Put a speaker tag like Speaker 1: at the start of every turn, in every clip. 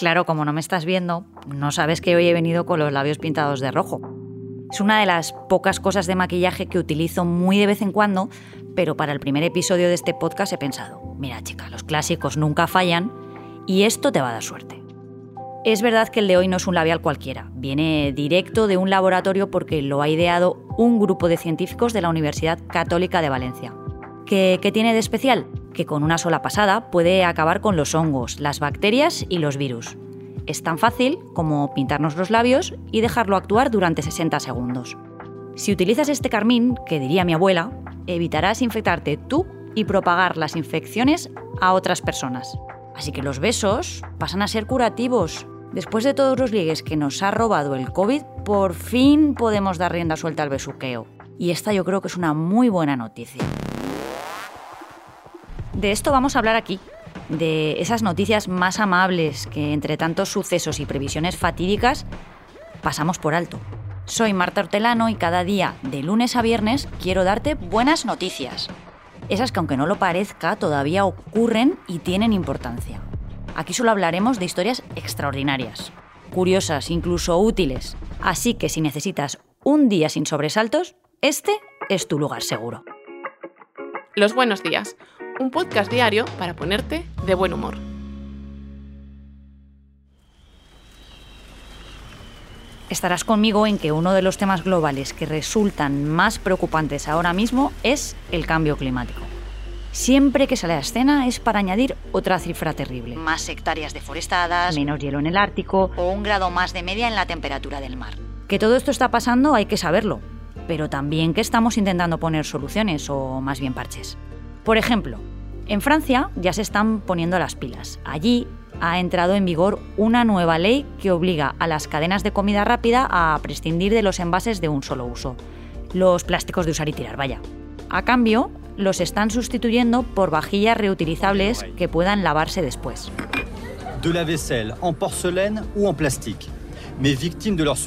Speaker 1: Claro, como no me estás viendo, no sabes que hoy he venido con los labios pintados de rojo. Es una de las pocas cosas de maquillaje que utilizo muy de vez en cuando, pero para el primer episodio de este podcast he pensado, mira chica, los clásicos nunca fallan y esto te va a dar suerte. Es verdad que el de hoy no es un labial cualquiera, viene directo de un laboratorio porque lo ha ideado un grupo de científicos de la Universidad Católica de Valencia. ¿Qué, tiene de especial? Que con una sola pasada puede acabar con los hongos, las bacterias y los virus. Es tan fácil como pintarnos los labios y dejarlo actuar durante 60 segundos. Si utilizas este carmín, que diría mi abuela, evitarás infectarte tú y propagar las infecciones a otras personas. Así que los besos pasan a ser curativos. Después de todos los ligues que nos ha robado el COVID, por fin podemos dar rienda suelta al besuqueo. Y esta yo creo que es una muy buena noticia. De esto vamos a hablar aquí, de esas noticias más amables que entre tantos sucesos y previsiones fatídicas pasamos por alto. Soy Marta Hortelano y cada día, de lunes a viernes, quiero darte buenas noticias. Esas que aunque no lo parezca, todavía ocurren y tienen importancia. Aquí solo hablaremos de historias extraordinarias, curiosas, incluso útiles. Así que si necesitas un día sin sobresaltos, este es tu lugar seguro.
Speaker 2: Los buenos días, un podcast diario para ponerte de buen humor.
Speaker 1: Estarás conmigo en que uno de los temas globales que resultan más preocupantes ahora mismo es el cambio climático. Siempre que sale a escena es para añadir otra cifra terrible. Más hectáreas deforestadas, menos hielo en el Ártico o un grado más de media en la temperatura del mar. Que todo esto está pasando hay que saberlo, pero también que estamos intentando poner soluciones o más bien parches. Por ejemplo, en Francia ya se están poniendo las pilas. Allí ha entrado en vigor una nueva ley que obliga a las cadenas de comida rápida a prescindir de los envases de un solo uso, los plásticos de usar y tirar, vaya. A cambio, los están sustituyendo por vajillas reutilizables que puedan lavarse después.
Speaker 3: De la vaisselle en porcelaine o en plastique.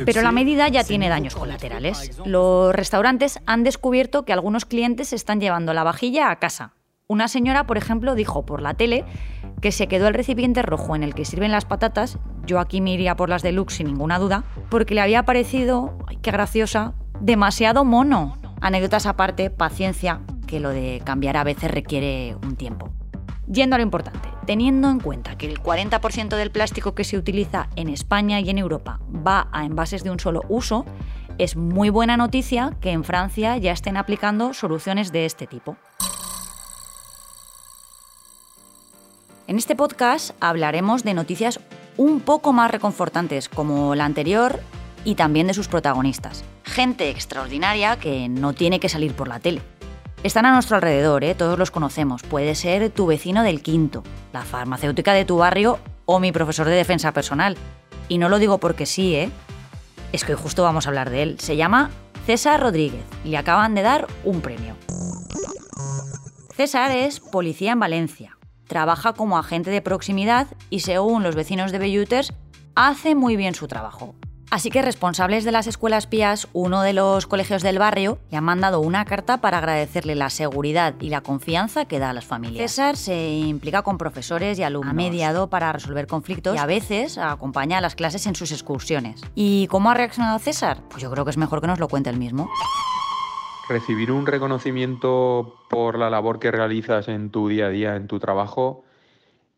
Speaker 1: Pero la medida ya tiene daños colaterales. Los restaurantes han descubierto que algunos clientes están llevando la vajilla a casa. Una señora, por ejemplo, dijo por la tele que se quedó el recipiente rojo en el que sirven las patatas, yo aquí me iría por las deluxe sin ninguna duda, porque le había parecido, ay, qué graciosa, demasiado mono. Anécdotas aparte, paciencia, que lo de cambiar a veces requiere un tiempo. Yendo a lo importante, teniendo en cuenta que el 40% del plástico que se utiliza en España y en Europa va a envases de un solo uso, es muy buena noticia que en Francia ya estén aplicando soluciones de este tipo. En este podcast hablaremos de noticias un poco más reconfortantes, como la anterior, y también de sus protagonistas. Gente extraordinaria que no tiene que salir por la tele. Están a nuestro alrededor, ¿eh? todos los conocemos. Puede ser tu vecino del quinto, la farmacéutica de tu barrio o mi profesor de defensa personal. Y no lo digo porque sí, ¿eh? Es que hoy justo vamos a hablar de él. Se llama César Rodríguez y le acaban de dar un premio. César es policía en Valencia, trabaja como agente de proximidad y según los vecinos de Belluters, hace muy bien su trabajo. Así que responsables de las escuelas pías, uno de los colegios del barrio, le han mandado una carta para agradecerle la seguridad y la confianza que da a las familias. César se implica con profesores y alumnos, ha mediado para resolver conflictos y a veces acompaña a las clases en sus excursiones. ¿Y cómo ha reaccionado César? Pues yo creo que es mejor que nos lo cuente él mismo
Speaker 4: recibir un reconocimiento por la labor que realizas en tu día a día, en tu trabajo,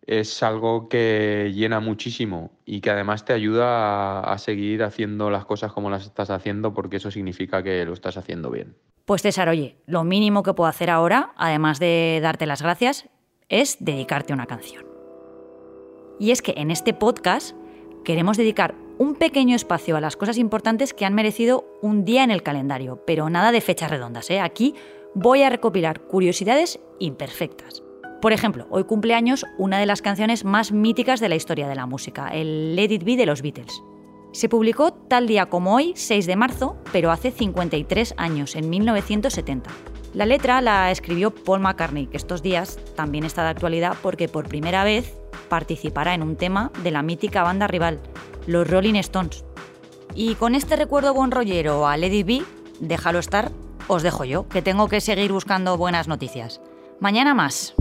Speaker 4: es algo que llena muchísimo y que además te ayuda a, seguir haciendo las cosas como las estás haciendo porque eso significa que lo estás haciendo bien.
Speaker 1: Pues César, oye, lo mínimo que puedo hacer ahora, además de darte las gracias, es dedicarte una canción. Y es que en este podcast queremos dedicar un pequeño espacio a las cosas importantes que han merecido un día en el calendario, pero nada de fechas redondas. ¿eh? Aquí voy a recopilar curiosidades imperfectas. Por ejemplo, hoy cumpleaños una de las canciones más míticas de la historia de la música, el Let It Be de los Beatles. Se publicó tal día como hoy, 6 de marzo, pero hace 53 años, en 1970. La letra la escribió Paul McCartney, que estos días también está de actualidad porque por primera vez participará en un tema de la mítica banda rival, los Rolling Stones. Y con este recuerdo buen rollero a Lady B, déjalo estar, os dejo yo, que tengo que seguir buscando buenas noticias. Mañana más.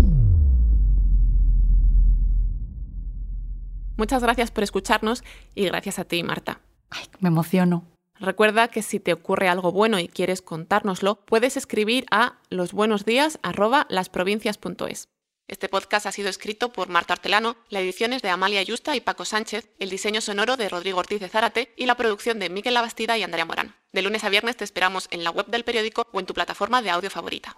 Speaker 2: Muchas gracias por escucharnos y gracias a ti, Marta.
Speaker 1: Ay, me emociono.
Speaker 2: Recuerda que si te ocurre algo bueno y quieres contárnoslo, puedes escribir a losbuenosdías@lasprovincias.es. Este podcast ha sido escrito por Marta Artelano, la edición es de Amalia Yusta y Paco Sánchez, el diseño sonoro de Rodrigo Ortiz de Zárate y la producción de Miquel Labastida y Andrea Morán. De lunes a viernes te esperamos en la web del periódico o en tu plataforma de audio favorita.